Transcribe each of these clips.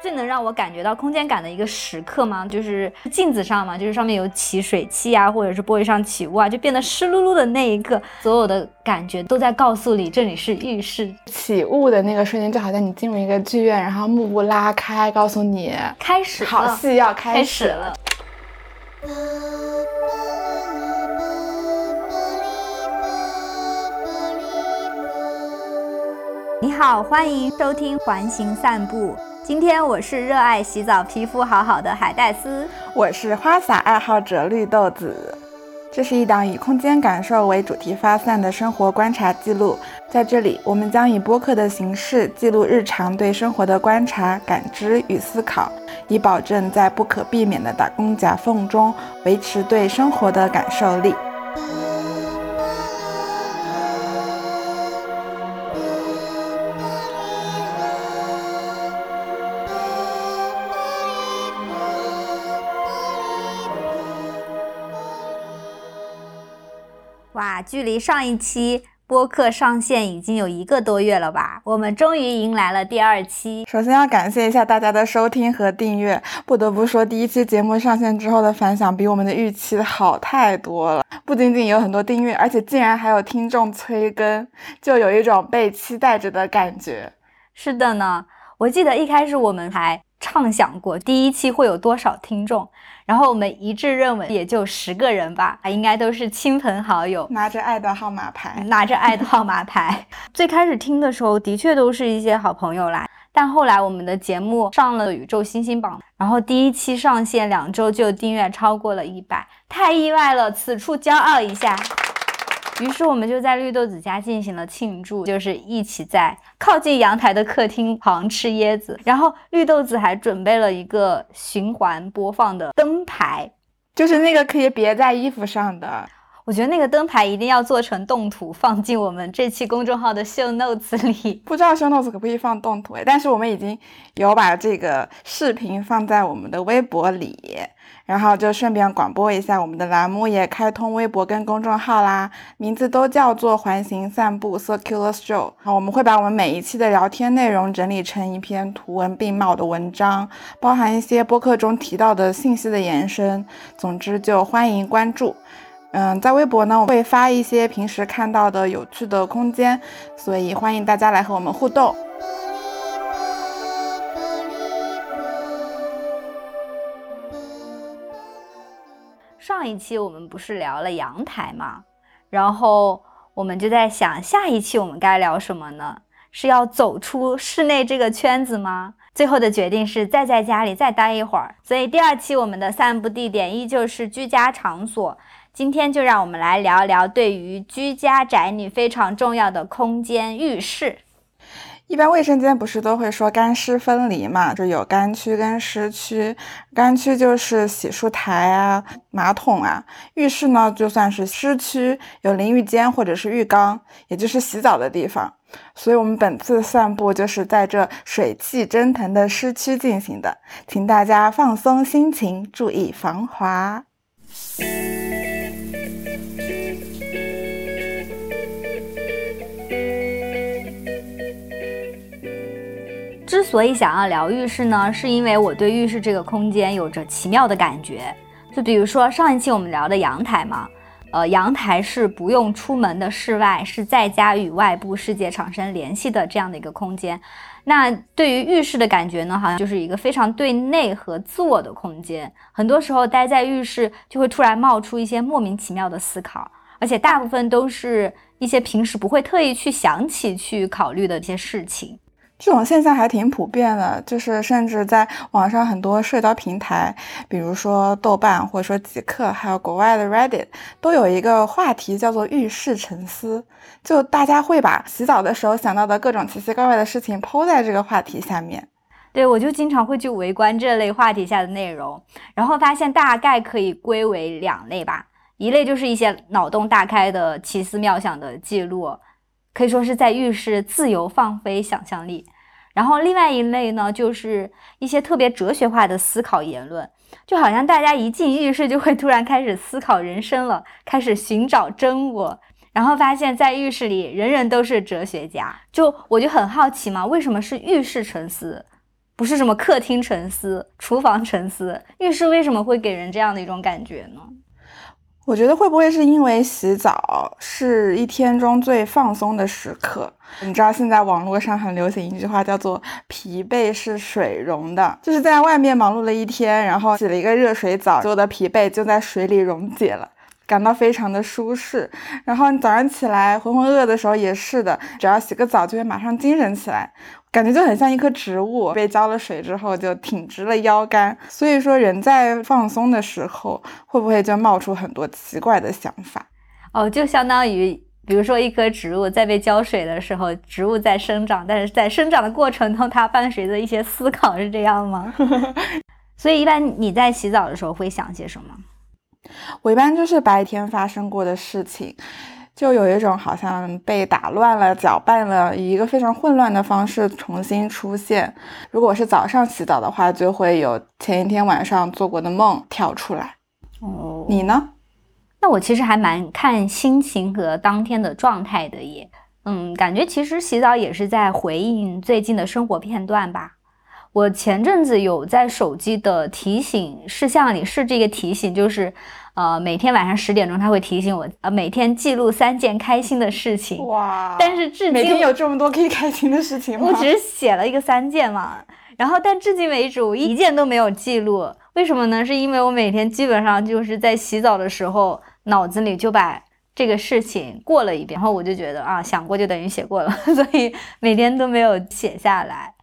最能让我感觉到空间感的一个时刻吗？就是镜子上嘛，就是上面有起水汽啊，或者是玻璃上起雾啊，就变得湿漉漉的那一刻，所有的感觉都在告诉你这里是浴室。起雾的那个瞬间，就好像你进入一个剧院，然后幕布拉开，告诉你开始好戏要开始了。你好，欢迎收听环形散步。今天我是热爱洗澡、皮肤好好的海带丝，我是花洒爱好者绿豆子。这是一档以空间感受为主题发散的生活观察记录，在这里，我们将以播客的形式记录日常对生活的观察、感知与思考，以保证在不可避免的打工夹缝中维持对生活的感受力。距离上一期播客上线已经有一个多月了吧？我们终于迎来了第二期。首先要感谢一下大家的收听和订阅。不得不说，第一期节目上线之后的反响比我们的预期好太多了。不仅仅有很多订阅，而且竟然还有听众催更，就有一种被期待着的感觉。是的呢，我记得一开始我们还畅想过第一期会有多少听众。然后我们一致认为也就十个人吧，应该都是亲朋好友，拿着爱的号码牌，拿着爱的号码牌。最开始听的时候，的确都是一些好朋友啦。但后来我们的节目上了宇宙星星榜，然后第一期上线两周就订阅超过了一百，太意外了，此处骄傲一下。于是我们就在绿豆子家进行了庆祝，就是一起在靠近阳台的客厅旁吃椰子，然后绿豆子还准备了一个循环播放的灯牌，就是那个可以别在衣服上的。我觉得那个灯牌一定要做成动图，放进我们这期公众号的 show notes 里。不知道 show notes 可不可以放动图诶，但是我们已经有把这个视频放在我们的微博里，然后就顺便广播一下，我们的栏目也开通微博跟公众号啦，名字都叫做环形散步 circular stroll。好，我们会把我们每一期的聊天内容整理成一篇图文并茂的文章，包含一些播客中提到的信息的延伸。总之，就欢迎关注。嗯，在微博呢，我会发一些平时看到的有趣的空间，所以欢迎大家来和我们互动。上一期我们不是聊了阳台吗？然后我们就在想，下一期我们该聊什么呢？是要走出室内这个圈子吗？最后的决定是再在家里再待一会儿。所以第二期我们的散步地点依旧是居家场所。今天就让我们来聊聊对于居家宅女非常重要的空间——浴室。一般卫生间不是都会说干湿分离嘛？就有干区跟湿区。干区就是洗漱台啊、马桶啊。浴室呢，就算是湿区，有淋浴间或者是浴缸，也就是洗澡的地方。所以，我们本次散步就是在这水汽蒸腾的湿区进行的，请大家放松心情，注意防滑。之所以想要聊浴室呢，是因为我对浴室这个空间有着奇妙的感觉。就比如说上一期我们聊的阳台嘛，呃，阳台是不用出门的室外，是在家与外部世界产生联系的这样的一个空间。那对于浴室的感觉呢，好像就是一个非常对内和自我的空间。很多时候待在浴室，就会突然冒出一些莫名其妙的思考，而且大部分都是一些平时不会特意去想起去考虑的一些事情。这种现象还挺普遍的，就是甚至在网上很多社交平台，比如说豆瓣或者说极客，还有国外的 Reddit，都有一个话题叫做“浴室沉思”，就大家会把洗澡的时候想到的各种奇奇怪怪的事情抛在这个话题下面。对我就经常会去围观这类话题下的内容，然后发现大概可以归为两类吧，一类就是一些脑洞大开的奇思妙想的记录。可以说是在浴室自由放飞想象力，然后另外一类呢，就是一些特别哲学化的思考言论，就好像大家一进浴室就会突然开始思考人生了，开始寻找真我，然后发现，在浴室里人人都是哲学家。就我就很好奇嘛，为什么是浴室沉思？不是什么客厅沉思、厨房沉思。浴室为什么会给人这样的一种感觉呢？我觉得会不会是因为洗澡是一天中最放松的时刻？你知道现在网络上很流行一句话，叫做“疲惫是水溶的”，就是在外面忙碌了一天，然后洗了一个热水澡，所有的疲惫就在水里溶解了，感到非常的舒适。然后你早上起来浑浑噩噩的时候也是的，只要洗个澡就会马上精神起来。感觉就很像一棵植物，被浇了水之后就挺直了腰杆。所以说，人在放松的时候，会不会就冒出很多奇怪的想法？哦，就相当于，比如说一棵植物在被浇水的时候，植物在生长，但是在生长的过程中，它伴随着一些思考，是这样吗？所以，一般你在洗澡的时候会想些什么？我一般就是白天发生过的事情。就有一种好像被打乱了、搅拌了，以一个非常混乱的方式重新出现。如果是早上洗澡的话，就会有前一天晚上做过的梦跳出来。哦，你呢？那我其实还蛮看心情和当天的状态的耶。嗯，感觉其实洗澡也是在回应最近的生活片段吧。我前阵子有在手机的提醒事项里设置一个提醒，就是。呃，每天晚上十点钟，他会提醒我，呃，每天记录三件开心的事情。哇！但是至今每天有这么多可以开心的事情吗？我只是写了一个三件嘛，然后但至今为止我一件都没有记录。为什么呢？是因为我每天基本上就是在洗澡的时候，脑子里就把这个事情过了一遍，然后我就觉得啊，想过就等于写过了，所以每天都没有写下来。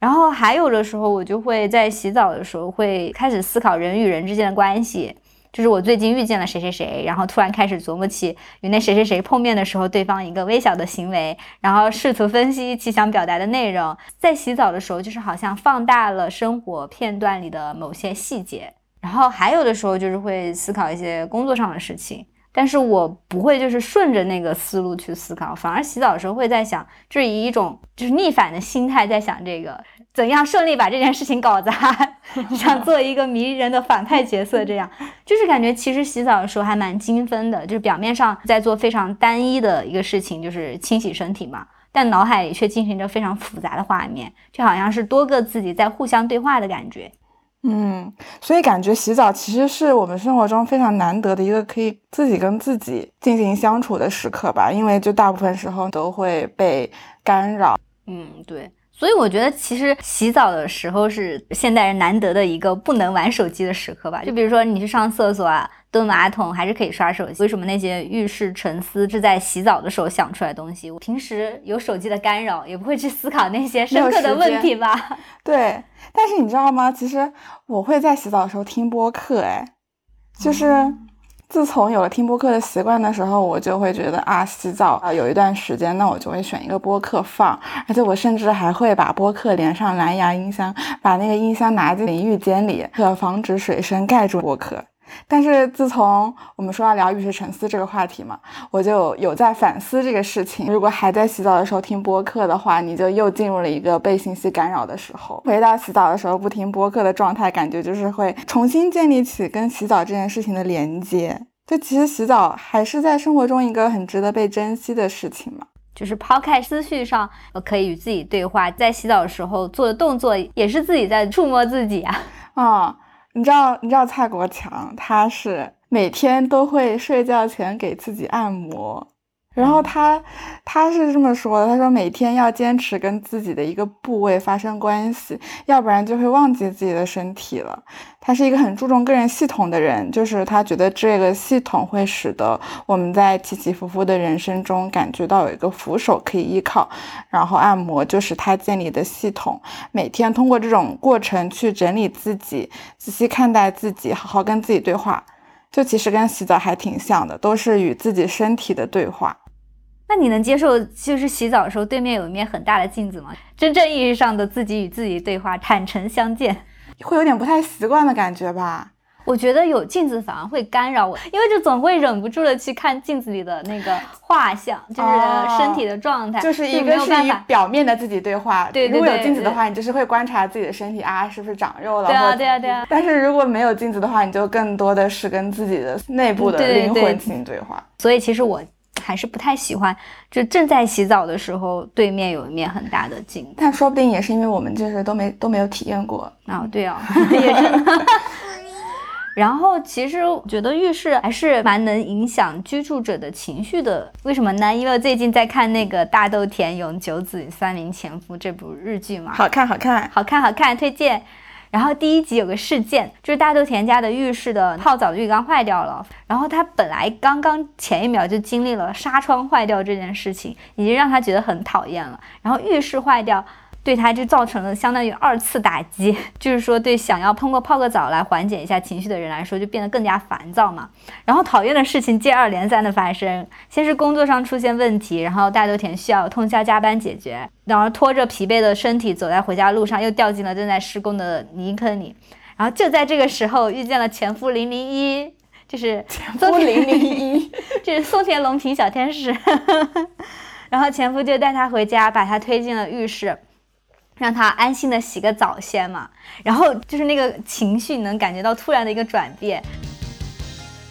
然后还有的时候，我就会在洗澡的时候会开始思考人与人之间的关系。就是我最近遇见了谁谁谁，然后突然开始琢磨起与那谁谁谁碰面的时候，对方一个微小的行为，然后试图分析其想表达的内容。在洗澡的时候，就是好像放大了生活片段里的某些细节。然后还有的时候就是会思考一些工作上的事情，但是我不会就是顺着那个思路去思考，反而洗澡的时候会在想，就是以一种就是逆反的心态在想这个。怎样顺利把这件事情搞砸？想做一个迷人的反派角色，这样就是感觉其实洗澡的时候还蛮精分的，就是表面上在做非常单一的一个事情，就是清洗身体嘛，但脑海里却进行着非常复杂的画面，就好像是多个自己在互相对话的感觉。嗯，所以感觉洗澡其实是我们生活中非常难得的一个可以自己跟自己进行相处的时刻吧，因为就大部分时候都会被干扰。嗯，对。所以我觉得，其实洗澡的时候是现代人难得的一个不能玩手机的时刻吧。就比如说你去上厕所啊、蹲马桶，还是可以刷手机。为什么那些浴室沉思是在洗澡的时候想出来的东西？我平时有手机的干扰，也不会去思考那些深刻的问题吧？对。但是你知道吗？其实我会在洗澡的时候听播客，哎，就是。自从有了听播客的习惯的时候，我就会觉得啊，洗澡啊有一段时间，那我就会选一个播客放，而且我甚至还会把播客连上蓝牙音箱，把那个音箱拿进淋浴间里，可防止水声盖住播客。但是自从我们说要聊浴室沉思这个话题嘛，我就有在反思这个事情。如果还在洗澡的时候听播客的话，你就又进入了一个被信息干扰的时候。回到洗澡的时候不听播客的状态，感觉就是会重新建立起跟洗澡这件事情的连接。就其实洗澡还是在生活中一个很值得被珍惜的事情嘛。就是抛开思绪上，可以与自己对话，在洗澡的时候做的动作也是自己在触摸自己啊。啊。你知道，你知道蔡国强，他是每天都会睡觉前给自己按摩。然后他他是这么说的，他说每天要坚持跟自己的一个部位发生关系，要不然就会忘记自己的身体了。他是一个很注重个人系统的人，就是他觉得这个系统会使得我们在起起伏伏的人生中感觉到有一个扶手可以依靠。然后按摩就是他建立的系统，每天通过这种过程去整理自己，仔细看待自己，好好跟自己对话。就其实跟洗澡还挺像的，都是与自己身体的对话。那你能接受，就是洗澡的时候对面有一面很大的镜子吗？真正意义上的自己与自己对话，坦诚相见，会有点不太习惯的感觉吧？我觉得有镜子反而会干扰我，因为就总会忍不住的去看镜子里的那个画像，就是身体的状态，就是一个是以表面的自己对话。对，如果有镜子的话，你就是会观察自己的身体啊，是不是长肉了？对啊，对啊，对啊。但是如果没有镜子的话，你就更多的是跟自己的内部的灵魂进行对话。所以其实我。还是不太喜欢，就正在洗澡的时候，对面有一面很大的镜。但说不定也是因为我们就是都没都没有体验过。哦，对哦，也真的。然后其实我觉得浴室还是蛮能影响居住者的情绪的。为什么呢？因为我最近在看那个大豆田永久子三名前夫这部日剧嘛，好看，好看，好看，好看，推荐。然后第一集有个事件，就是大豆田家的浴室的泡澡浴缸坏掉了。然后他本来刚刚前一秒就经历了纱窗坏掉这件事情，已经让他觉得很讨厌了。然后浴室坏掉。对他就造成了相当于二次打击，就是说对想要通过泡个澡来缓解一下情绪的人来说，就变得更加烦躁嘛。然后讨厌的事情接二连三的发生，先是工作上出现问题，然后大豆田需要通宵加班解决，然后拖着疲惫的身体走在回家路上，又掉进了正在施工的泥坑里。然后就在这个时候遇见了前夫零零一，就是前夫零零一，就是松田龙平小天使。然后前夫就带他回家，把他推进了浴室。让他安心的洗个澡先嘛，然后就是那个情绪能感觉到突然的一个转变。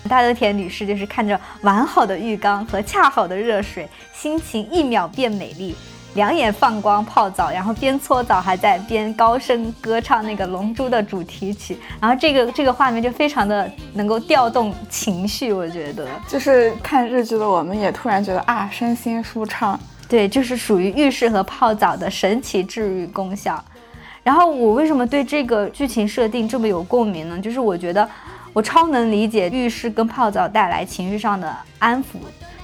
大豆田女士就是看着完好的浴缸和恰好的热水，心情一秒变美丽，两眼放光泡澡，然后边搓澡还在边高声歌唱那个《龙珠》的主题曲，然后这个这个画面就非常的能够调动情绪，我觉得就是看日剧的我们也突然觉得啊，身心舒畅。对，就是属于浴室和泡澡的神奇治愈功效。然后我为什么对这个剧情设定这么有共鸣呢？就是我觉得我超能理解浴室跟泡澡带来情绪上的安抚。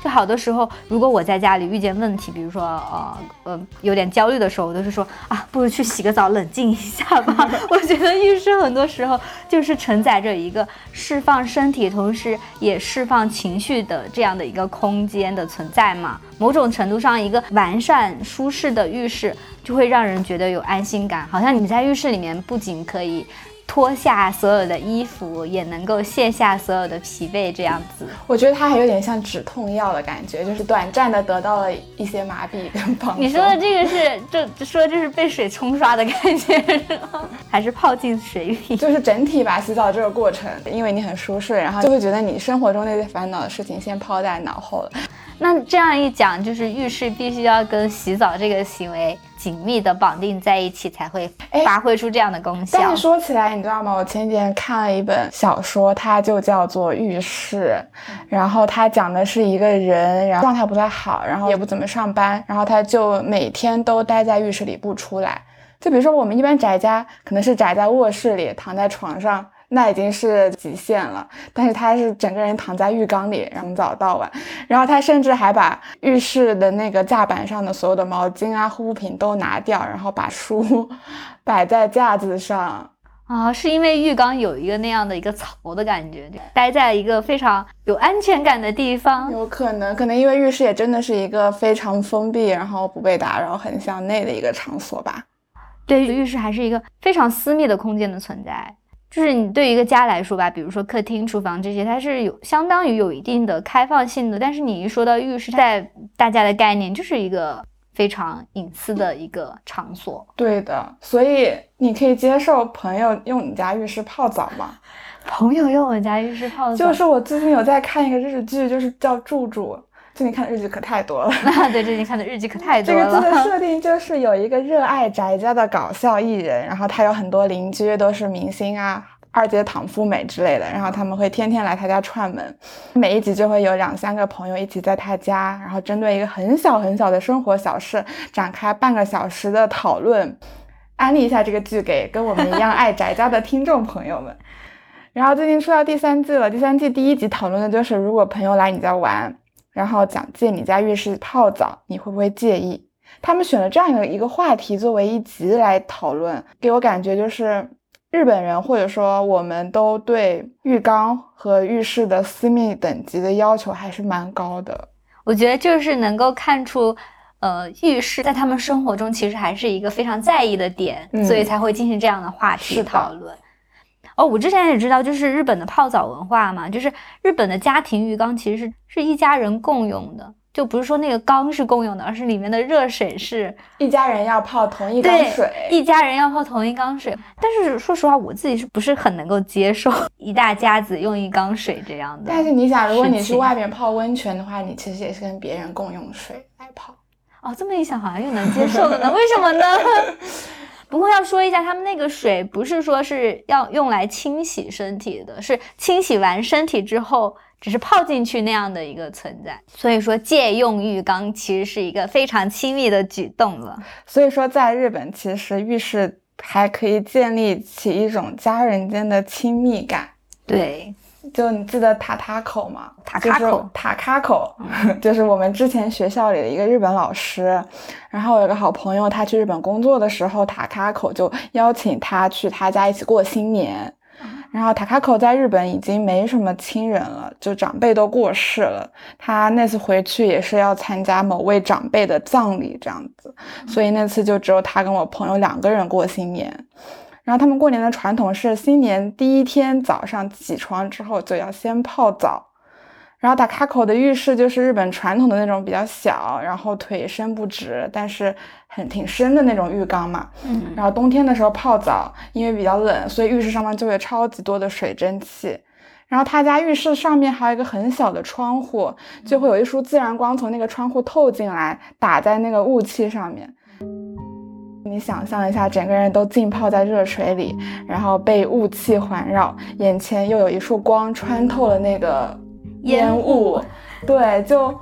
就好多时候，如果我在家里遇见问题，比如说呃呃有点焦虑的时候，我都是说啊，不如去洗个澡，冷静一下吧。我觉得浴室很多时候就是承载着一个释放身体，同时也释放情绪的这样的一个空间的存在嘛。某种程度上，一个完善舒适的浴室就会让人觉得有安心感，好像你在浴室里面不仅可以。脱下所有的衣服，也能够卸下所有的疲惫，这样子。我觉得它还有点像止痛药的感觉，就是短暂的得到了一些麻痹跟放松。你说的这个是，就说就是被水冲刷的感觉，还是泡进水里？就是整体吧，洗澡这个过程，因为你很舒适，然后就会觉得你生活中那些烦恼的事情先抛在脑后了。那这样一讲，就是浴室必须要跟洗澡这个行为紧密的绑定在一起，才会发挥出这样的功效。但是说起来，你知道吗？我前几天看了一本小说，它就叫做《浴室》，然后它讲的是一个人，然后状态不太好，然后也不怎么上班，然后他就每天都待在浴室里不出来。就比如说我们一般宅家，可能是宅在卧室里，躺在床上。那已经是极限了，但是他是整个人躺在浴缸里，从早到晚，然后他甚至还把浴室的那个架板上的所有的毛巾啊、护肤品都拿掉，然后把书 摆在架子上啊，是因为浴缸有一个那样的一个槽的感觉，待在一个非常有安全感的地方，有可能，可能因为浴室也真的是一个非常封闭，然后不被打扰、很向内的一个场所吧。对，浴室还是一个非常私密的空间的存在。就是你对于一个家来说吧，比如说客厅、厨房这些，它是有相当于有一定的开放性的。但是你一说到浴室，在大家的概念就是一个非常隐私的一个场所。对的，所以你可以接受朋友用你家浴室泡澡吗？朋友用我家浴室泡澡，就是我最近有在看一个日剧，就是叫《住住》。最近看的日剧可太多了，对，最近看的日剧可太多了。这个剧的设定就是有一个热爱宅家的搞笑艺人，然后他有很多邻居都是明星啊，二阶堂富美之类的，然后他们会天天来他家串门，每一集就会有两三个朋友一起在他家，然后针对一个很小很小的生活小事展开半个小时的讨论。安利一下这个剧给跟我们一样爱宅家的听众朋友们。然后最近出到第三季了，第三季第一集讨论的就是如果朋友来你家玩。然后讲借你家浴室泡澡，你会不会介意？他们选了这样的一个话题作为一集来讨论，给我感觉就是日本人或者说我们都对浴缸和浴室的私密等级的要求还是蛮高的。我觉得就是能够看出，呃，浴室在他们生活中其实还是一个非常在意的点，所以才会进行这样的话题讨论。哦，我之前也知道，就是日本的泡澡文化嘛，就是日本的家庭浴缸其实是是一家人共用的，就不是说那个缸是共用的，而是里面的热水是一家人要泡同一缸水，一家人要泡同一缸水。但是说实话，我自己是不是很能够接受一大家子用一缸水这样的？但是你想，如果你去外面泡温泉的话，你其实也是跟别人共用水来泡。哦，这么一想，好像又能接受了呢？为什么呢？不过要说一下，他们那个水不是说是要用来清洗身体的，是清洗完身体之后。只是泡进去那样的一个存在，所以说借用浴缸其实是一个非常亲密的举动了。所以说，在日本，其实浴室还可以建立起一种家人间的亲密感。对，就你记得塔塔口吗？塔卡口，塔卡口，就是我们之前学校里的一个日本老师。然后我有个好朋友，他去日本工作的时候，塔卡口就邀请他去他家一起过新年。然后塔卡口在日本已经没什么亲人了，就长辈都过世了。他那次回去也是要参加某位长辈的葬礼，这样子，所以那次就只有他跟我朋友两个人过新年。然后他们过年的传统是新年第一天早上起床之后就要先泡澡。然后打卡口的浴室就是日本传统的那种比较小，然后腿伸不直，但是很挺深的那种浴缸嘛。嗯。然后冬天的时候泡澡，因为比较冷，所以浴室上面就会超级多的水蒸气。然后他家浴室上面还有一个很小的窗户，就会有一束自然光从那个窗户透进来，打在那个雾气上面。你想象一下，整个人都浸泡在热水里，然后被雾气环绕，眼前又有一束光穿透了那个。烟雾，对，就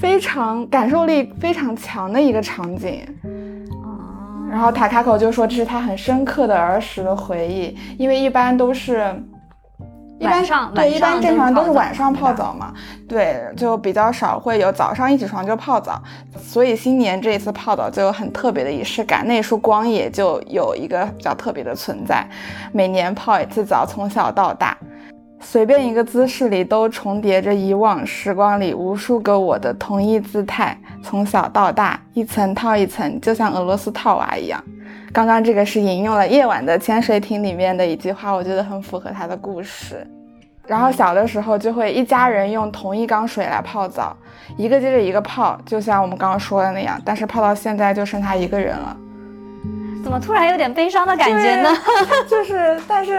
非常感受力非常强的一个场景。然后塔卡口就说这是他很深刻的儿时的回忆，因为一般都是，一般上对，一般正常都是晚上泡澡嘛，对，就比较少会有早上一起床就泡澡，所以新年这一次泡澡就有很特别的仪式感，那束光也就有一个比较特别的存在，每年泡一次澡，从小到大。随便一个姿势里都重叠着以往时光里无数个我的同一姿态，从小到大一层套一层，就像俄罗斯套娃一样。刚刚这个是引用了《夜晚的潜水艇》里面的一句话，我觉得很符合他的故事。然后小的时候就会一家人用同一缸水来泡澡，一个接着一个泡，就像我们刚刚说的那样。但是泡到现在就剩他一个人了，怎么突然有点悲伤的感觉呢？就是，但是。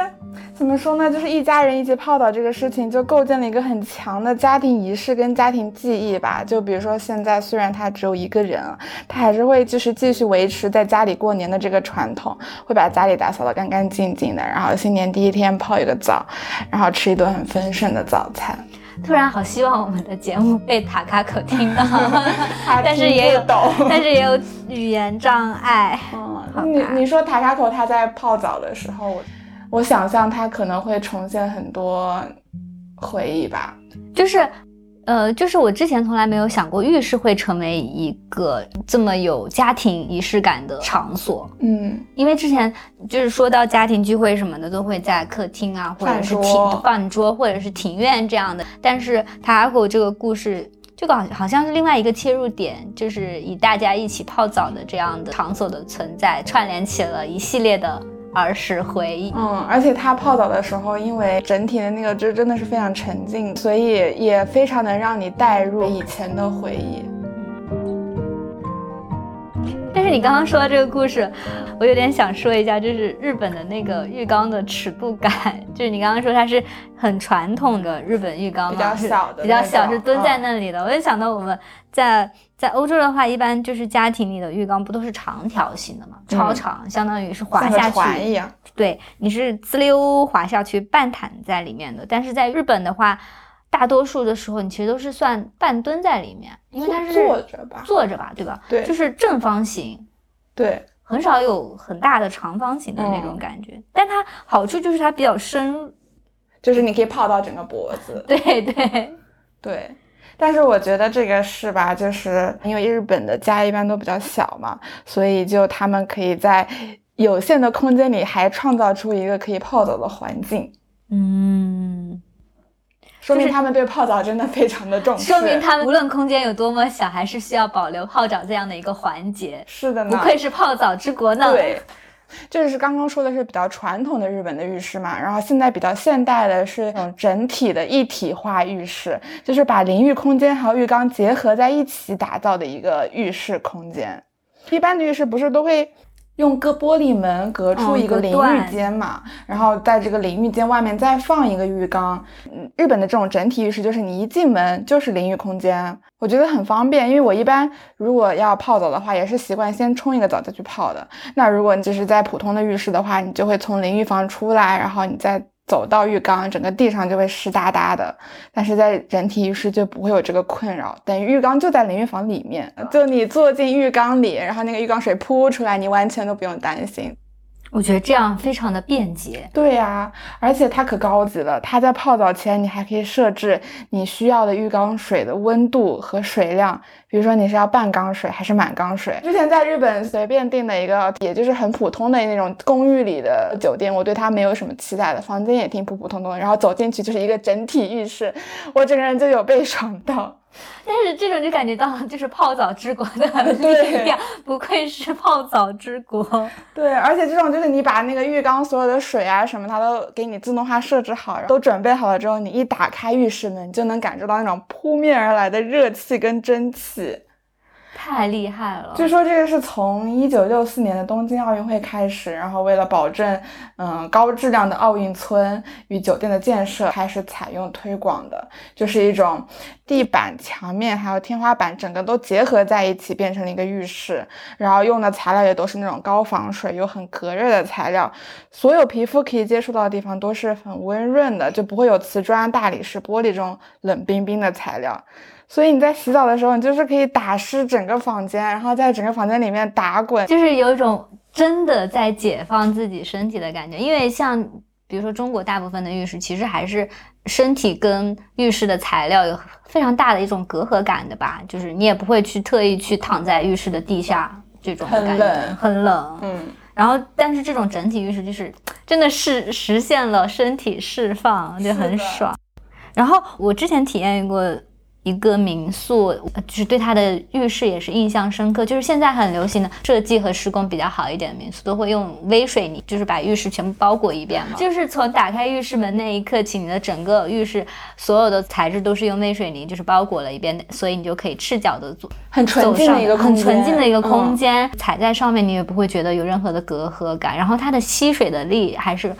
怎么说呢？就是一家人一起泡澡这个事情，就构建了一个很强的家庭仪式跟家庭记忆吧。就比如说现在，虽然他只有一个人，他还是会就是继续维持在家里过年的这个传统，会把家里打扫得干干净净的，然后新年第一天泡一个澡，然后吃一顿很丰盛的早餐。突然好希望我们的节目被塔卡可听到，但是也有，但是也有语言障碍。嗯，你你说塔卡口他在泡澡的时候。我想象它可能会重现很多回忆吧，就是，呃，就是我之前从来没有想过浴室会成为一个这么有家庭仪式感的场所，嗯，因为之前就是说到家庭聚会什么的都会在客厅啊，或者是庭饭桌或者是庭院这样的，但是塔口这个故事就好好像是另外一个切入点，就是以大家一起泡澡的这样的场所的存在串联起了一系列的。儿时回忆，嗯，而且他泡澡的时候，因为整体的那个就真的是非常沉静，所以也非常能让你带入以前的回忆。但是你刚刚说的这个故事，我有点想说一下，就是日本的那个浴缸的尺度感，就是你刚刚说它是很传统的日本浴缸，比较小的，比较小，是蹲在那里的。我就想到我们在在欧洲的话，一般就是家庭里的浴缸不都是长条形的嘛，超长，相当于是滑下去一样。对，你是滋溜滑下去，半躺在里面的。但是在日本的话。大多数的时候，你其实都是算半蹲在里面，因为它是坐着吧，坐着吧，对吧？对，就是正方形，对，很少有很大的长方形的那种感觉。但它好处就是它比较深，就是你可以泡到整个脖子。对对对，但是我觉得这个是吧，就是因为日本的家一般都比较小嘛，所以就他们可以在有限的空间里还创造出一个可以泡澡的环境。嗯。说明他们对泡澡真的非常的重视。说明他们无论空间有多么小，还是需要保留泡澡这样的一个环节。是的呢，不愧是泡澡之国呢。对，就是刚刚说的是比较传统的日本的浴室嘛，然后现在比较现代的是那种整体的一体化浴室，就是把淋浴空间还有浴缸结合在一起打造的一个浴室空间。一般的浴室不是都会。用个玻璃门隔出一个淋浴间嘛，然后在这个淋浴间外面再放一个浴缸。嗯，日本的这种整体浴室就是你一进门就是淋浴空间，我觉得很方便。因为我一般如果要泡澡的话，也是习惯先冲一个澡再去泡的。那如果你就是在普通的浴室的话，你就会从淋浴房出来，然后你再。走到浴缸，整个地上就会湿哒哒的，但是在人体浴室就不会有这个困扰。等于浴缸就在淋浴房里面，就你坐进浴缸里，然后那个浴缸水扑出来，你完全都不用担心。我觉得这样非常的便捷。对呀，而且它可高级了。它在泡澡前，你还可以设置你需要的浴缸水的温度和水量，比如说你是要半缸水还是满缸水。之前在日本随便订的一个，也就是很普通的那种公寓里的酒店，我对它没有什么期待的，房间也挺普普通通的。然后走进去就是一个整体浴室，我整个人就有被爽到。但是这种就感觉到就是泡澡之国的力量，不愧是泡澡之国。对，而且这种就是你把那个浴缸所有的水啊什么，它都给你自动化设置好，都准备好了之后，你一打开浴室门，就能感受到那种扑面而来的热气跟蒸汽。太厉害了！据说这个是从一九六四年的东京奥运会开始，然后为了保证嗯高质量的奥运村与酒店的建设，开始采用推广的，就是一种地板、墙面还有天花板整个都结合在一起，变成了一个浴室。然后用的材料也都是那种高防水又很隔热的材料，所有皮肤可以接触到的地方都是很温润的，就不会有瓷砖、大理石、玻璃这种冷冰冰的材料。所以你在洗澡的时候，你就是可以打湿整个房间，然后在整个房间里面打滚，就是有一种真的在解放自己身体的感觉。因为像比如说中国大部分的浴室，其实还是身体跟浴室的材料有非常大的一种隔阂感的吧，就是你也不会去特意去躺在浴室的地下这种很冷很冷，嗯。然后但是这种整体浴室就是真的是实现了身体释放，就很爽。然后我之前体验过。一个民宿，就是对它的浴室也是印象深刻。就是现在很流行的设计和施工比较好一点的民宿，都会用微水泥，就是把浴室全部包裹一遍嘛。就是从打开浴室门那一刻起，你的整个浴室所有的材质都是用微水泥，就是包裹了一遍，所以你就可以赤脚的走，很纯净的一个很纯净的一个空间，踩在上面你也不会觉得有任何的隔阂感。然后它的吸水的力还是。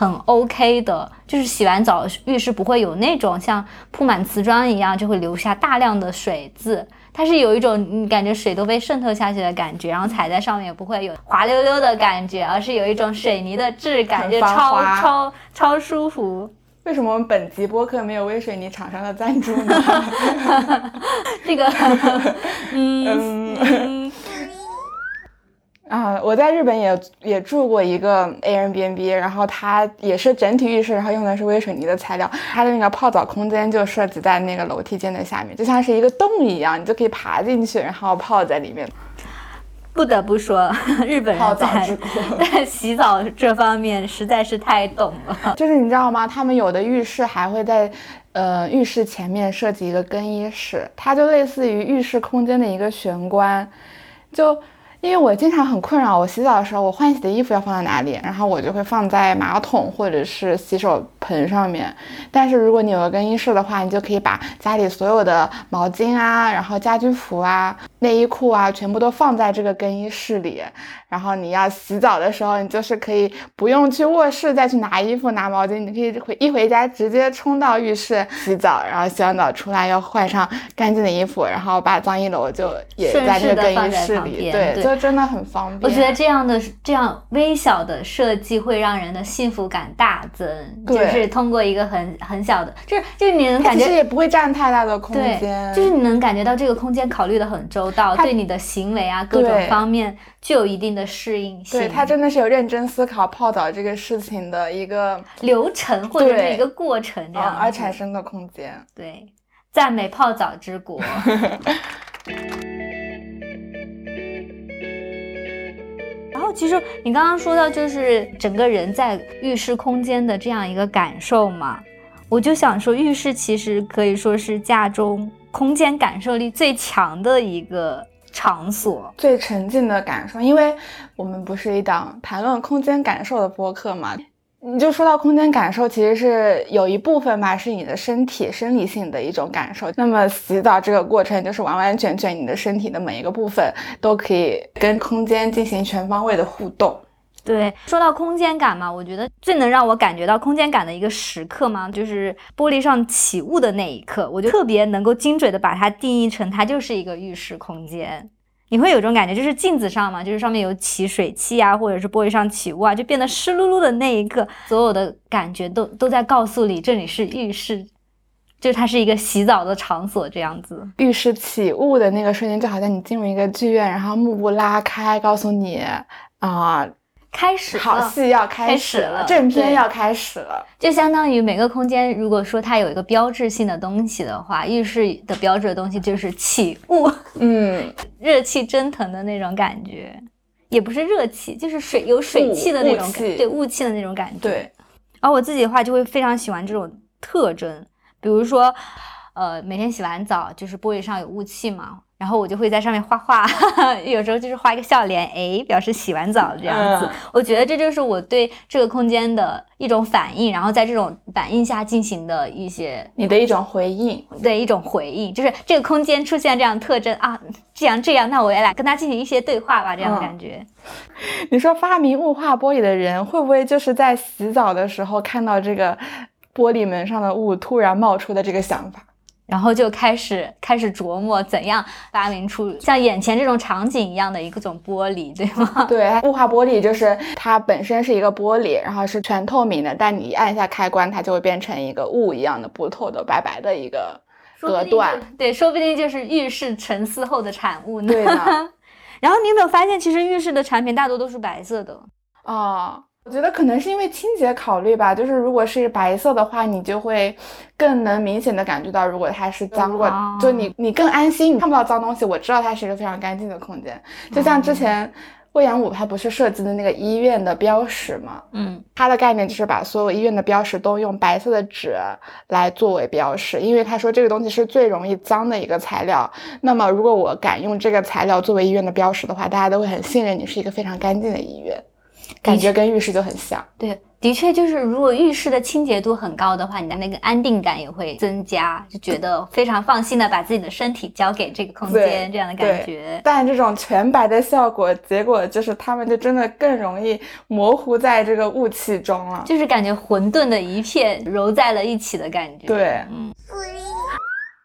很 OK 的，就是洗完澡浴室不会有那种像铺满瓷砖一样就会留下大量的水渍，它是有一种你感觉水都被渗透下去的感觉，然后踩在上面也不会有滑溜溜的感觉，而是有一种水泥的质感，就超超超舒服。为什么我们本集播客没有微水泥厂商的赞助呢？这个，嗯。啊，我在日本也也住过一个 Airbnb，然后它也是整体浴室，然后用的是微水泥的材料，它的那个泡澡空间就设计在那个楼梯间的下面，就像是一个洞一样，你就可以爬进去，然后泡在里面。不得不说，日本人在 在洗澡这方面实在是太懂了。就是你知道吗？他们有的浴室还会在呃浴室前面设计一个更衣室，它就类似于浴室空间的一个玄关，就。因为我经常很困扰，我洗澡的时候，我换洗的衣服要放在哪里？然后我就会放在马桶或者是洗手盆上面。但是如果你有个更衣室的话，你就可以把家里所有的毛巾啊，然后家居服啊。内衣裤啊，全部都放在这个更衣室里。然后你要洗澡的时候，你就是可以不用去卧室再去拿衣服、拿毛巾，你可以回一回家直接冲到浴室洗澡。然后洗完澡出来要换上干净的衣服，然后把脏衣篓就也在这个更衣室里。对，就真的很方便。我觉得这样的这样微小的设计会让人的幸福感大增。就是通过一个很很小的，就是就是你能感觉其实也不会占太大的空间。就是你能感觉到这个空间考虑的很周。到对你的行为啊各种方面具有一定的适应性，对他真的是有认真思考泡澡这个事情的一个流程或者是一个过程这样而产生的空间。对，赞美泡澡之国。其实你刚刚说到就是整个人在浴室空间的这样一个感受嘛，我就想说浴室其实可以说是家中。空间感受力最强的一个场所，最沉浸的感受。因为我们不是一档谈论空间感受的播客嘛，你就说到空间感受，其实是有一部分吧，是你的身体生理性的一种感受。那么洗澡这个过程，就是完完全全你的身体的每一个部分都可以跟空间进行全方位的互动。对，说到空间感嘛，我觉得最能让我感觉到空间感的一个时刻嘛，就是玻璃上起雾的那一刻，我就特别能够精准的把它定义成它就是一个浴室空间。你会有种感觉，就是镜子上嘛，就是上面有起水汽啊，或者是玻璃上起雾啊，就变得湿漉漉的那一刻，所有的感觉都都在告诉你这里是浴室，就它是一个洗澡的场所这样子。浴室起雾的那个瞬间，就好像你进入一个剧院，然后幕布拉开，告诉你啊。开始好戏要开始了，正片要开始了，就相当于每个空间，如果说它有一个标志性的东西的话，浴室的标志的东西就是起雾，嗯，热气蒸腾的那种感觉，也不是热气，就是水有水汽的那种感，对雾气的那种感觉。对，而我自己的话就会非常喜欢这种特征，比如说，呃，每天洗完澡就是玻璃上有雾气嘛。然后我就会在上面画画，有时候就是画一个笑脸，哎，表示洗完澡这样子。我觉得这就是我对这个空间的一种反应，然后在这种反应下进行的一些你的一种回应，对一种回应，就是这个空间出现这样特征啊，既然这样，那我也来跟他进行一些对话吧，这样的感觉。你说发明雾化玻璃的人会不会就是在洗澡的时候看到这个玻璃门上的雾突然冒出的这个想法？然后就开始开始琢磨怎样发明出像眼前这种场景一样的一个种玻璃，对吗？对，雾化玻璃就是它本身是一个玻璃，然后是全透明的，但你一按一下开关，它就会变成一个雾一样的不透的白白的一个隔断。对，说不定就是浴室沉思后的产物呢。对的。然后你有没有发现，其实浴室的产品大多都是白色的啊？我觉得可能是因为清洁考虑吧，就是如果是白色的话，你就会更能明显的感觉到，如果它是脏，过，就你你更安心，你看不到脏东西，我知道它是一个非常干净的空间。就像之前魏阳武他不是设计的那个医院的标识嘛，嗯，他的概念就是把所有医院的标识都用白色的纸来作为标识，因为他说这个东西是最容易脏的一个材料。那么如果我敢用这个材料作为医院的标识的话，大家都会很信任你是一个非常干净的医院。感觉跟浴室就很像，对，的确就是如果浴室的清洁度很高的话，你的那个安定感也会增加，就觉得非常放心的把自己的身体交给这个空间，这样的感觉。但这种全白的效果，结果就是他们就真的更容易模糊在这个雾气中了，就是感觉混沌的一片揉在了一起的感觉。对，嗯。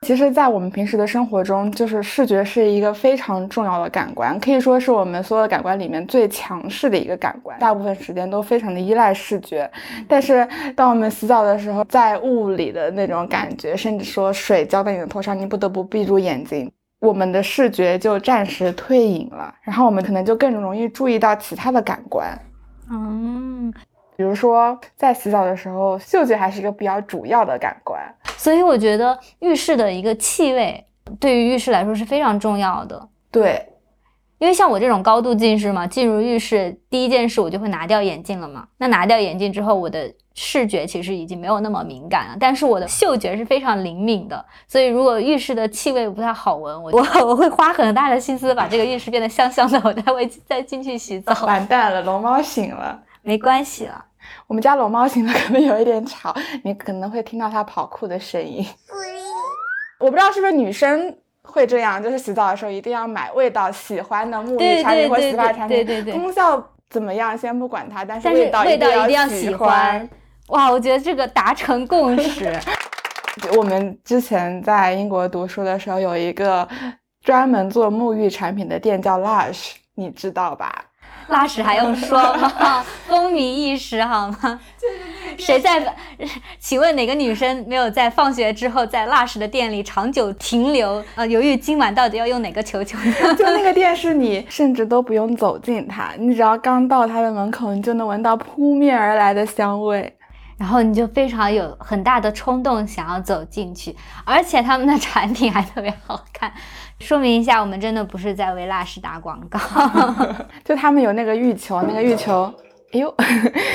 其实，在我们平时的生活中，就是视觉是一个非常重要的感官，可以说是我们所有的感官里面最强势的一个感官。大部分时间都非常的依赖视觉。但是，当我们洗澡的时候，在雾里的那种感觉，甚至说水浇在你的头上，你不得不闭住眼睛，我们的视觉就暂时退隐了。然后，我们可能就更容易注意到其他的感官。嗯。比如说，在洗澡的时候，嗅觉还是一个比较主要的感官，所以我觉得浴室的一个气味对于浴室来说是非常重要的。对，因为像我这种高度近视嘛，进入浴室第一件事我就会拿掉眼镜了嘛。那拿掉眼镜之后，我的视觉其实已经没有那么敏感了，但是我的嗅觉是非常灵敏的。所以如果浴室的气味不太好闻，我我 我会花很大的心思把这个浴室变得香香的，我才会再进去洗澡。完蛋了，龙猫醒了。没关系了，我们家龙猫醒了，可能有一点吵，你可能会听到它跑酷的声音。我不知道是不是女生会这样，就是洗澡的时候一定要买味道喜欢的沐浴产品或洗发产品，对对对，功效怎么样先不管它，但是味道一定要喜欢。哇，我觉得这个达成共识。我们之前在英国读书的时候，有一个专门做沐浴产品的店叫 Lush，你知道吧？拉屎还用说吗？风靡一时，好吗？谁在？请问哪个女生没有在放学之后在拉屎的店里长久停留？呃，犹豫今晚到底要用哪个球球？就那个店是你甚至都不用走进它，你只要刚到它的门口，你就能闻到扑面而来的香味，然后你就非常有很大的冲动想要走进去，而且他们的产品还特别好看。说明一下，我们真的不是在为蜡石打广告。就他们有那个浴球，那个浴球，哎呦，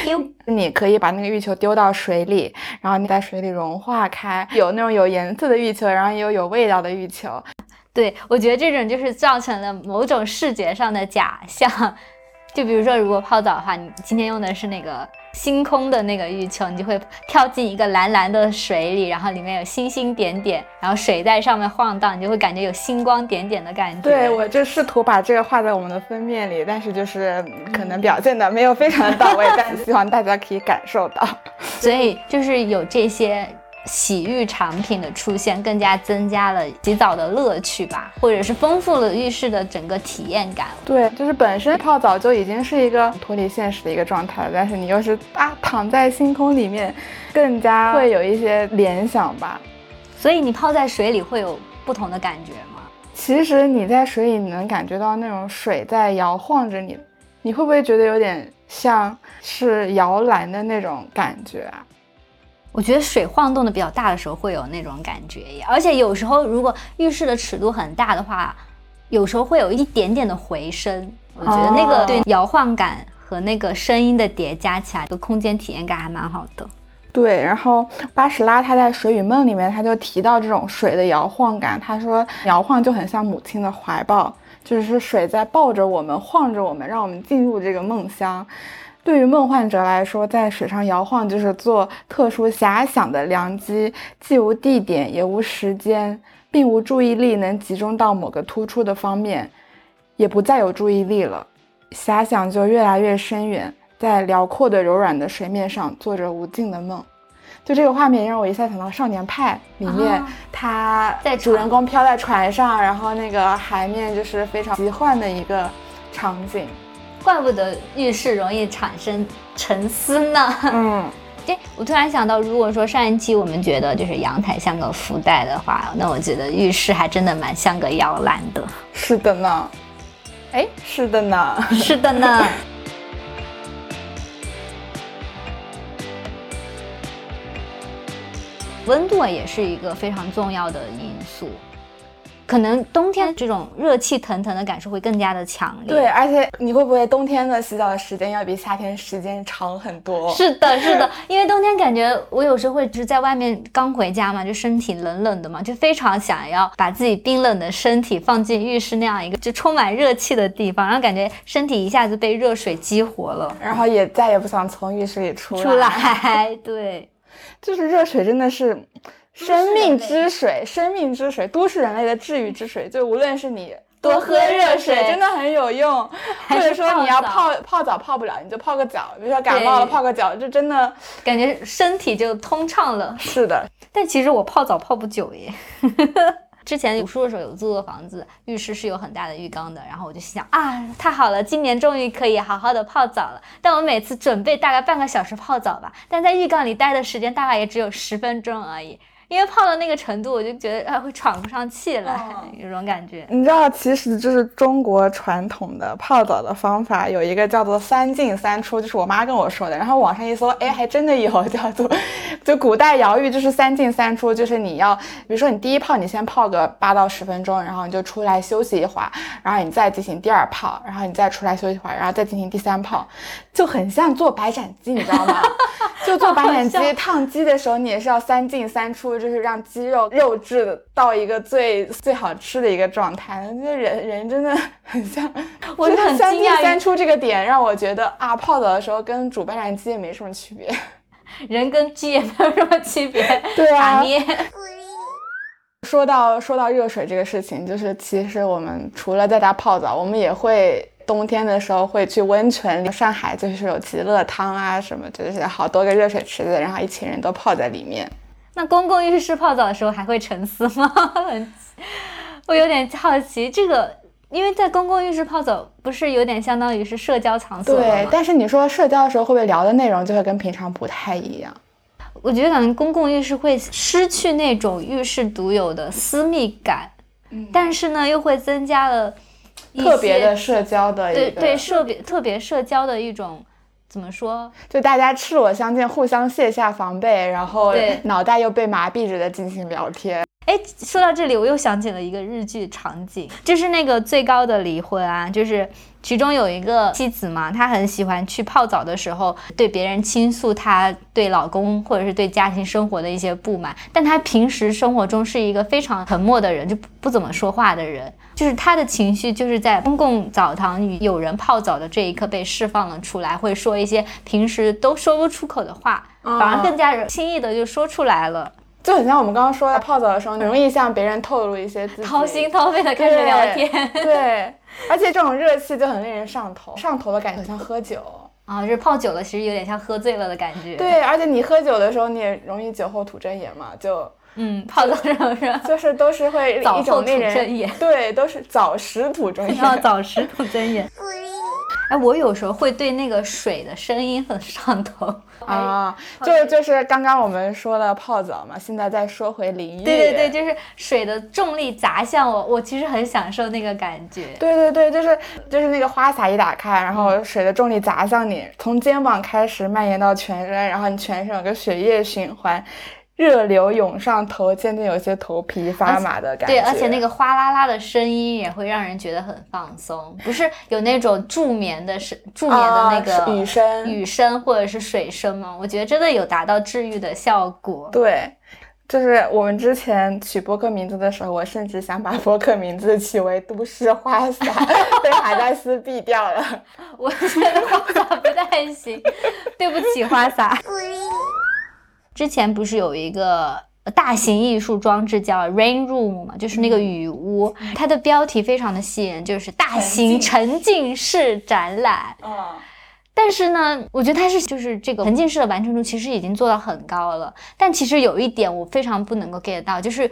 呦，你可以把那个浴球丢到水里，然后你在水里融化开。有那种有颜色的浴球，然后也有有味道的浴球。对，我觉得这种就是造成了某种视觉上的假象。就比如说，如果泡澡的话，你今天用的是那个星空的那个浴球，你就会跳进一个蓝蓝的水里，然后里面有星星点点，然后水在上面晃荡，你就会感觉有星光点点的感觉。对，我就试图把这个画在我们的封面里，但是就是可能表现的没有非常的到位，但希望大家可以感受到。所以就是有这些。洗浴产品的出现，更加增加了洗澡的乐趣吧，或者是丰富了浴室的整个体验感。对，就是本身泡澡就已经是一个脱离现实的一个状态了，但是你又是啊躺在星空里面，更加会有一些联想吧。所以你泡在水里会有不同的感觉吗？其实你在水里你能感觉到那种水在摇晃着你，你会不会觉得有点像是摇篮的那种感觉啊？我觉得水晃动的比较大的时候会有那种感觉，而且有时候如果浴室的尺度很大的话，有时候会有一点点的回声。我觉得那个对摇晃感和那个声音的叠加起来，的空间体验感还蛮好的。对，然后巴什拉他在《水与梦》里面他就提到这种水的摇晃感，他说摇晃就很像母亲的怀抱，就是水在抱着我们，晃着我们，让我们进入这个梦乡。对于梦幻者来说，在水上摇晃就是做特殊遐想的良机，既无地点，也无时间，并无注意力能集中到某个突出的方面，也不再有注意力了，遐想就越来越深远，在辽阔的柔软的水面上做着无尽的梦。就这个画面让我一下想到《少年派》里面，他在主人公飘在船上，然后那个海面就是非常奇幻的一个场景。怪不得浴室容易产生沉思呢。嗯，哎，我突然想到，如果说上一期我们觉得就是阳台像个福袋的话，那我觉得浴室还真的蛮像个摇篮的。是的呢。哎，是的呢。是的呢。温度也是一个非常重要的因素。可能冬天这种热气腾腾的感受会更加的强烈。对，而且你会不会冬天的洗澡的时间要比夏天时间长很多？是的，是的，因为冬天感觉我有时候会就是在外面刚回家嘛，就身体冷冷的嘛，就非常想要把自己冰冷的身体放进浴室那样一个就充满热气的地方，然后感觉身体一下子被热水激活了，然后也再也不想从浴室里出来。出来，对，就是热水真的是。生命之水，生命之水，都市人类的治愈之水。就无论是你多喝热水，真的很有用。或者说你要泡泡澡泡不了，你就泡个脚。比如说感冒了泡个脚，就真的感觉身体就通畅了。是的，但其实我泡澡泡不久耶。之前读书的时候有租过房子，浴室是有很大的浴缸的，然后我就心想啊，太好了，今年终于可以好好的泡澡了。但我每次准备大概半个小时泡澡吧，但在浴缸里待的时间大概也只有十分钟而已。因为泡到那个程度，我就觉得啊会喘不上气来，有种感觉。你知道，其实就是中国传统的泡澡的方法，有一个叫做三进三出，就是我妈跟我说的。然后网上一搜，哎，还真的有 叫做，就古代瑶浴就是三进三出，就是你要，比如说你第一泡你先泡个八到十分钟，然后你就出来休息一会儿，然后你再进行第二泡，然后你再出来休息一会儿，然后再进行第三泡，就很像做白斩鸡，你知道吗？就做白斩鸡烫鸡的时候，你也是要三进三出。就是让鸡肉肉质到一个最最好吃的一个状态。我觉得人人真的很像，我觉得 三进三出这个点让我觉得啊，泡澡的时候跟煮白斩鸡也没什么区别，人跟鸡也没有什么区别。对啊。说到说到热水这个事情，就是其实我们除了在家泡澡，我们也会冬天的时候会去温泉。上海就是有极乐汤啊什么，就是好多个热水池子，然后一群人都泡在里面。那公共浴室泡澡的时候还会沉思吗？我有点好奇这个，因为在公共浴室泡澡不是有点相当于是社交场所对，但是你说社交的时候会不会聊的内容就会跟平常不太一样？我觉得可能公共浴室会失去那种浴室独有的私密感，但是呢又会增加了特别的社交的对对，特别特别社交的一种。怎么说？就大家赤裸相见，互相卸下防备，然后脑袋又被麻痹着的进行聊天。哎，说到这里，我又想起了一个日剧场景，就是那个最高的离婚啊，就是其中有一个妻子嘛，她很喜欢去泡澡的时候对别人倾诉她对老公或者是对家庭生活的一些不满，但她平时生活中是一个非常沉默的人，就不不怎么说话的人，就是他的情绪就是在公共澡堂与有人泡澡的这一刻被释放了出来，会说一些平时都说不出口的话，反而更加轻易的就说出来了。就很像我们刚刚说的，泡澡的时候容易向别人透露一些自己掏心掏肺的开始聊天对，对，而且这种热气就很令人上头，上头的感觉像喝酒。啊，就是泡久了，其实有点像喝醉了的感觉。，对，而且你喝酒的时候，你也容易酒后吐真言嘛，就嗯，泡澡是不是？就是都是会一种令吐真人对，都是早食吐真要言。早食吐真言。哎，我有时候会对那个水的声音很上头。啊，就就是刚刚我们说了泡澡嘛，现在再说回淋浴。对对对，就是水的重力砸向我，我其实很享受那个感觉。对对对，就是就是那个花洒一打开，然后水的重力砸向你，从肩膀开始蔓延到全身，然后你全身有个血液循环，热流涌上头，渐渐有些头皮发麻的感觉。对，而且那个哗啦啦的声音也会让人觉得很放松，不是有那种助眠的声、助眠的那个、啊雨声雨声或者是水声吗？我觉得真的有达到治愈的效果。对。就是我们之前取播客名字的时候，我甚至想把播客名字取为“都市花洒”，被海带丝毙掉了。我觉得花洒不太行，对不起花洒。之前不是有一个大型艺术装置叫 Rain Room 嘛，就是那个雨屋，它的标题非常的吸引人，就是大型沉浸式展览。嗯，但是呢，我觉得它是就是这个沉浸式的完成度其实已经做到很高了，但其实有一点我非常不能够 get 到，就是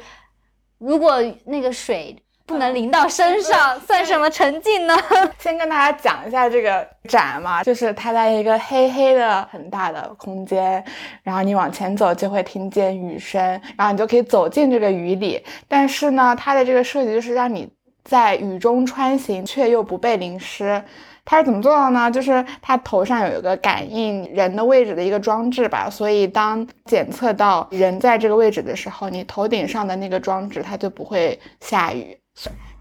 如果那个水不能淋到身上，算什么沉浸呢？先跟大家讲一下这个展嘛，就是它在一个黑黑的很大的空间，然后你往前走就会听见雨声，然后你就可以走进这个雨里。但是呢，它的这个设计就是让你在雨中穿行，却又不被淋湿。它是怎么做到呢？就是它头上有一个感应人的位置的一个装置吧，所以当检测到人在这个位置的时候，你头顶上的那个装置它就不会下雨。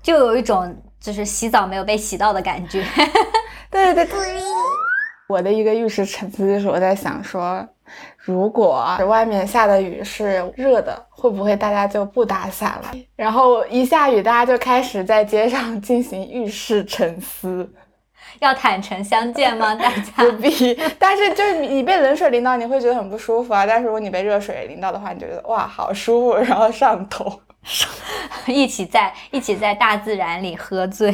就有一种就是洗澡没有被洗到的感觉。对对对。我的一个浴室沉思就是我在想说，如果外面下的雨是热的，会不会大家就不打伞了？然后一下雨，大家就开始在街上进行浴室沉思。要坦诚相见吗？大家 不必，但是就是你你被冷水淋到，你会觉得很不舒服啊。但是如果你被热水淋到的话，你就觉得哇好舒服，然后上头。一起在一起在大自然里喝醉。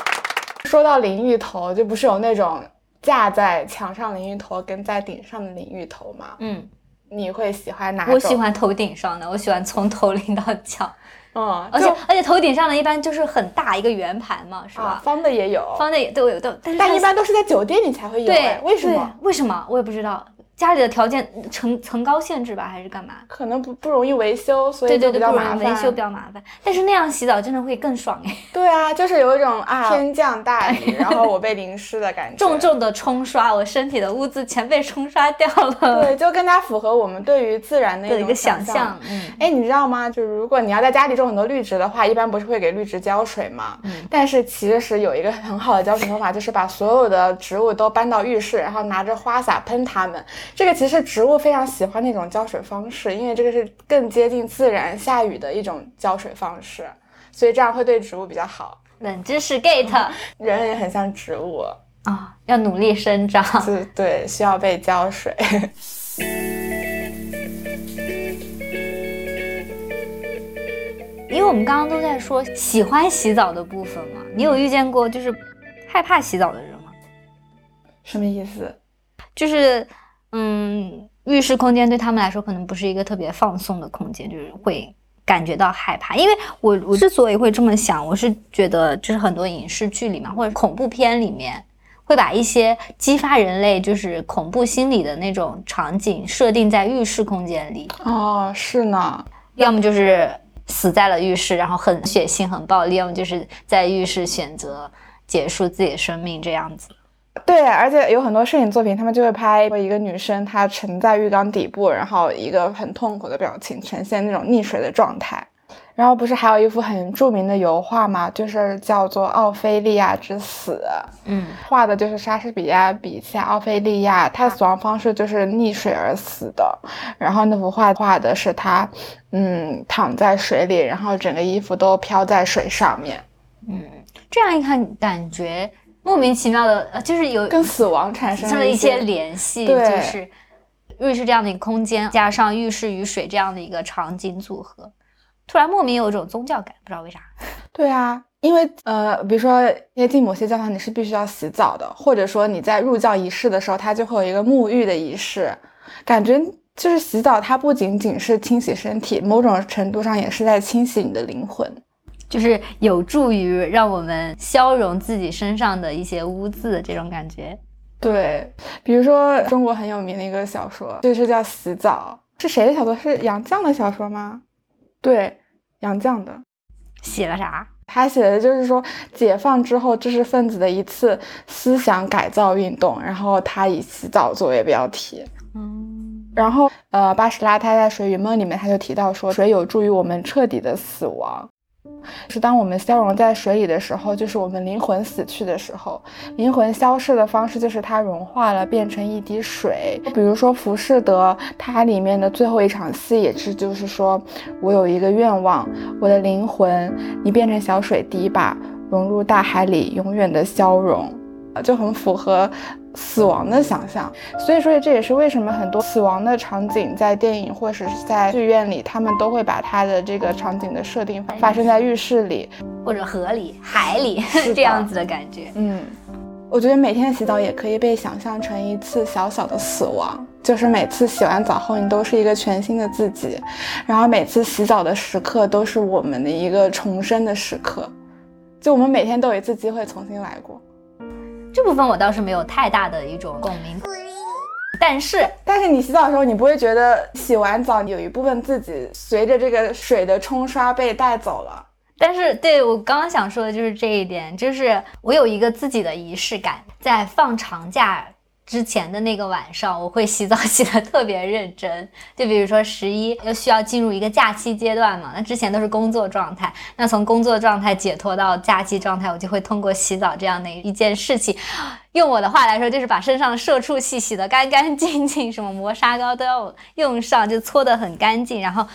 说到淋浴头，就不是有那种架在墙上淋浴头跟在顶上的淋浴头吗？嗯，你会喜欢哪种？我喜欢头顶上的，我喜欢从头淋到脚。嗯，而且而且头顶上的一般就是很大一个圆盘嘛，是啊吧？方的也有，方的也都有都，但一般都是在酒店里才会有。对哎，为什么？为什么？我也不知道。家里的条件层层高限制吧，还是干嘛？可能不不容易维修，所以就比较麻烦。易维修比较麻烦。但是那样洗澡真的会更爽哎，对啊，就是有一种啊 天降大雨，然后我被淋湿的感觉。重重的冲刷，我身体的污渍全被冲刷掉了。对，就更加符合我们对于自然的的一个想想象，嗯，哎，你知道吗？就是如果你要在家里种很多绿植的话，一般不是会给绿植浇水吗？嗯但是其实有一个很好的浇水方法，就是把所有的植物都搬到浴室，然后拿着花洒喷它们。这个其实植物非常喜欢那种浇水方式，因为这个是更接近自然下雨的一种浇水方式，所以这样会对植物比较好。冷知识 get 啊、人也很像植物啊，要努力生长。对对，需要被浇水。因为我们刚刚都在说喜欢洗澡的部分嘛，你有遇见过就是害怕洗澡的人吗？什么意思？就是，嗯，浴室空间对他们来说可能不是一个特别放松的空间，就是会感觉到害怕。因为我我之所以会这么想，我是觉得就是很多影视剧里面或者恐怖片里面，会把一些激发人类就是恐怖心理的那种场景设定在浴室空间里，哦，是呢。要么就是死在了浴室，然后很血腥、很暴力；要么就是在浴室选择结束自己的生命这样子。对，而且有很多摄影作品，他们就会拍一个女生她沉在浴缸底部，然后一个很痛苦的表情，呈现那种溺水的状态。然后不是还有一幅很著名的油画吗？就是叫做《奥菲利亚之死》。嗯，画的就是莎士比亚笔下奥菲利亚，她的死亡方式就是溺水而死的。然后那幅画画的是她，嗯，躺在水里，然后整个衣服都飘在水上面。嗯，这样一看，感觉莫名其妙的，呃，就是有跟死亡产生了一些联系。就是浴室这样的一个空间，加上浴室与水这样的一个场景组合。突然莫名有一种宗教感，不知道为啥。对啊，因为呃，比如说接近某些教堂你是必须要洗澡的，或者说你在入教仪式的时候，它就会有一个沐浴的仪式，感觉就是洗澡，它不仅仅是清洗身体，某种程度上也是在清洗你的灵魂，就是有助于让我们消融自己身上的一些污渍这种感觉。对，比如说中国很有名的一个小说，就是叫《洗澡》，是谁的小说？是杨绛的小说吗？对，杨绛的写了啥？他写的就是说，解放之后知识分子的一次思想改造运动，然后他以洗澡作为标题。嗯，然后呃，巴什拉他在《水与梦》里面他就提到说，水有助于我们彻底的死亡。是当我们消融在水里的时候，就是我们灵魂死去的时候。灵魂消逝的方式就是它融化了，变成一滴水。比如说《浮士德》，它里面的最后一场戏也是，就是说我有一个愿望，我的灵魂，你变成小水滴吧，融入大海里，永远的消融，就很符合。死亡的想象，所以说这也是为什么很多死亡的场景在电影或者是在剧院里，他们都会把它的这个场景的设定发生在浴室里，或者河里、海里这样子的感觉。嗯，我觉得每天洗澡也可以被想象成一次小小的死亡，就是每次洗完澡后，你都是一个全新的自己，然后每次洗澡的时刻都是我们的一个重生的时刻，就我们每天都有一次机会重新来过。这部分我倒是没有太大的一种共鸣，但是但是你洗澡的时候，你不会觉得洗完澡有一部分自己随着这个水的冲刷被带走了？但是对我刚刚想说的就是这一点，就是我有一个自己的仪式感，在放长假。之前的那个晚上，我会洗澡 洗的特别认真。就比如说十一又需要进入一个假期阶段嘛，那之前都是工作状态，那从工作状态解脱到假期状态，我就会通过洗澡这样的一件事情，用我的话来说，就是把身上的社畜气洗得干干净净，什么磨砂膏都要用上，就搓得很干净，然后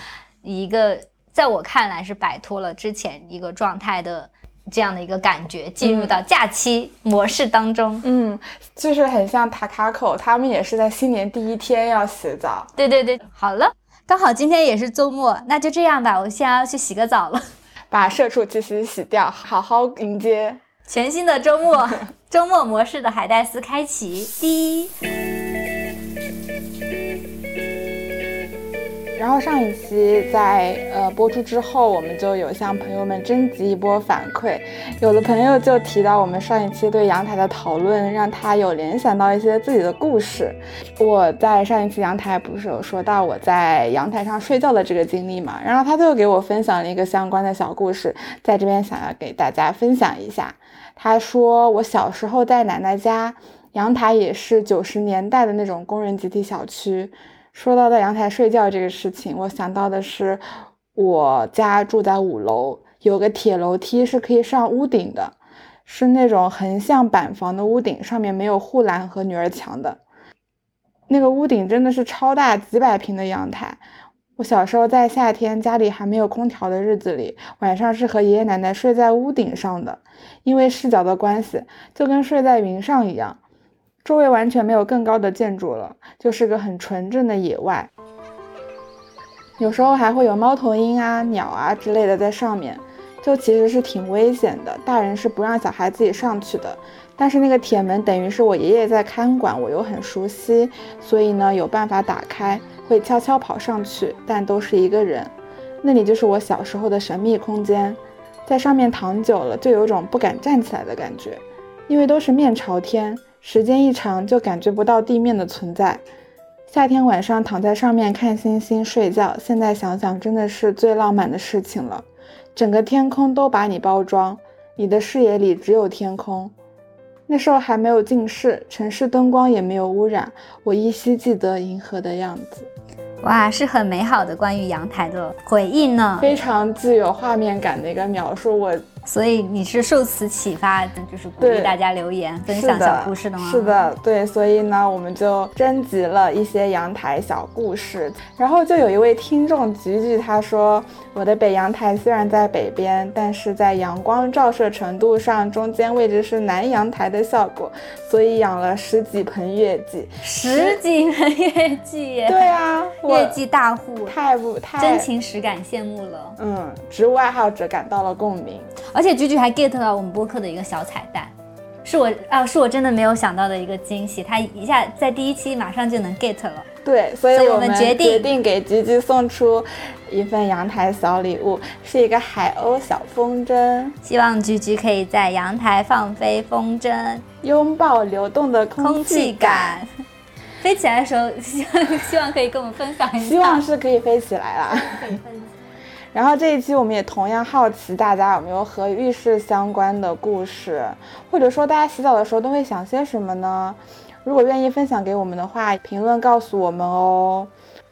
一个在我看来是摆脱了之前一个状态的。这样的一个感觉，进入到假期模式当中，嗯，就是很像塔卡口，他们也是在新年第一天要洗澡。对对对，好了，刚好今天也是周末，那就这样吧，我先要去洗个澡了，把社畜气息洗掉，好好迎接全新的周末。周末模式的海带丝开启，第一。然后上一期在呃播出之后，我们就有向朋友们征集一波反馈，有的朋友就提到我们上一期对阳台的讨论，让他有联想到一些自己的故事。我在上一期阳台不是有说到我在阳台上睡觉的这个经历嘛，然后他就给我分享了一个相关的小故事，在这边想要给大家分享一下。他说我小时候在奶奶家，阳台也是九十年代的那种工人集体小区。说到在阳台睡觉这个事情，我想到的是，我家住在五楼，有个铁楼梯是可以上屋顶的，是那种横向板房的屋顶，上面没有护栏和女儿墙的。那个屋顶真的是超大，几百平的阳台。我小时候在夏天家里还没有空调的日子里，晚上是和爷爷奶奶睡在屋顶上的，因为视角的关系，就跟睡在云上一样。周围完全没有更高的建筑了，就是个很纯正的野外。有时候还会有猫头鹰啊、鸟啊之类的在上面，就其实是挺危险的。大人是不让小孩自己上去的。但是那个铁门等于是我爷爷在看管，我又很熟悉，所以呢有办法打开，会悄悄跑上去，但都是一个人。那里就是我小时候的神秘空间，在上面躺久了，就有种不敢站起来的感觉，因为都是面朝天。时间一长，就感觉不到地面的存在。夏天晚上躺在上面看星星睡觉，现在想想真的是最浪漫的事情了。整个天空都把你包装，你的视野里只有天空。那时候还没有近视，城市灯光也没有污染，我依稀记得银河的样子。哇，是很美好的关于阳台的回忆呢，非常具有画面感的一个描述。我。所以你是受此启发，就是鼓励大家留言分享小故事的吗？是的，对，所以呢，我们就征集了一些阳台小故事，然后就有一位听众菊菊他说，我的北阳台虽然在北边，但是在阳光照射程度上，中间位置是南阳台的效果，所以养了十几盆月季，十几盆月季，对啊，月季大户，太不太真情实感，羡慕了，嗯，植物爱好者感到了共鸣。而且菊菊还 get 到我们播客的一个小彩蛋，是我啊，是我真的没有想到的一个惊喜。他一下在第一期马上就能 get 了，对，所以我们决定决定给菊菊送出一份阳台小礼物，是一个海鸥小风筝。希望菊菊可以在阳台放飞风筝，拥抱流动的空气感。飞起来的时候，希望 希望可以跟我们分享一下。希望是可以飞起来了。然后这一期我们也同样好奇大家有没有和浴室相关的故事，或者说大家洗澡的时候都会想些什么呢？如果愿意分享给我们的话，评论告诉我们哦。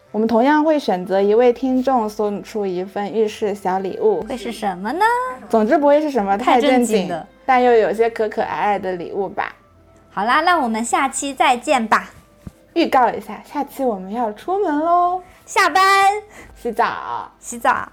我们同样会选择一位听众送出一份浴室小礼物，会是什么呢？总之不会是什么太正经的，但又有些可可爱爱的礼物吧。好啦，那我们下期再见吧。预告一下，下期我们要出门喽，下班洗澡，洗澡。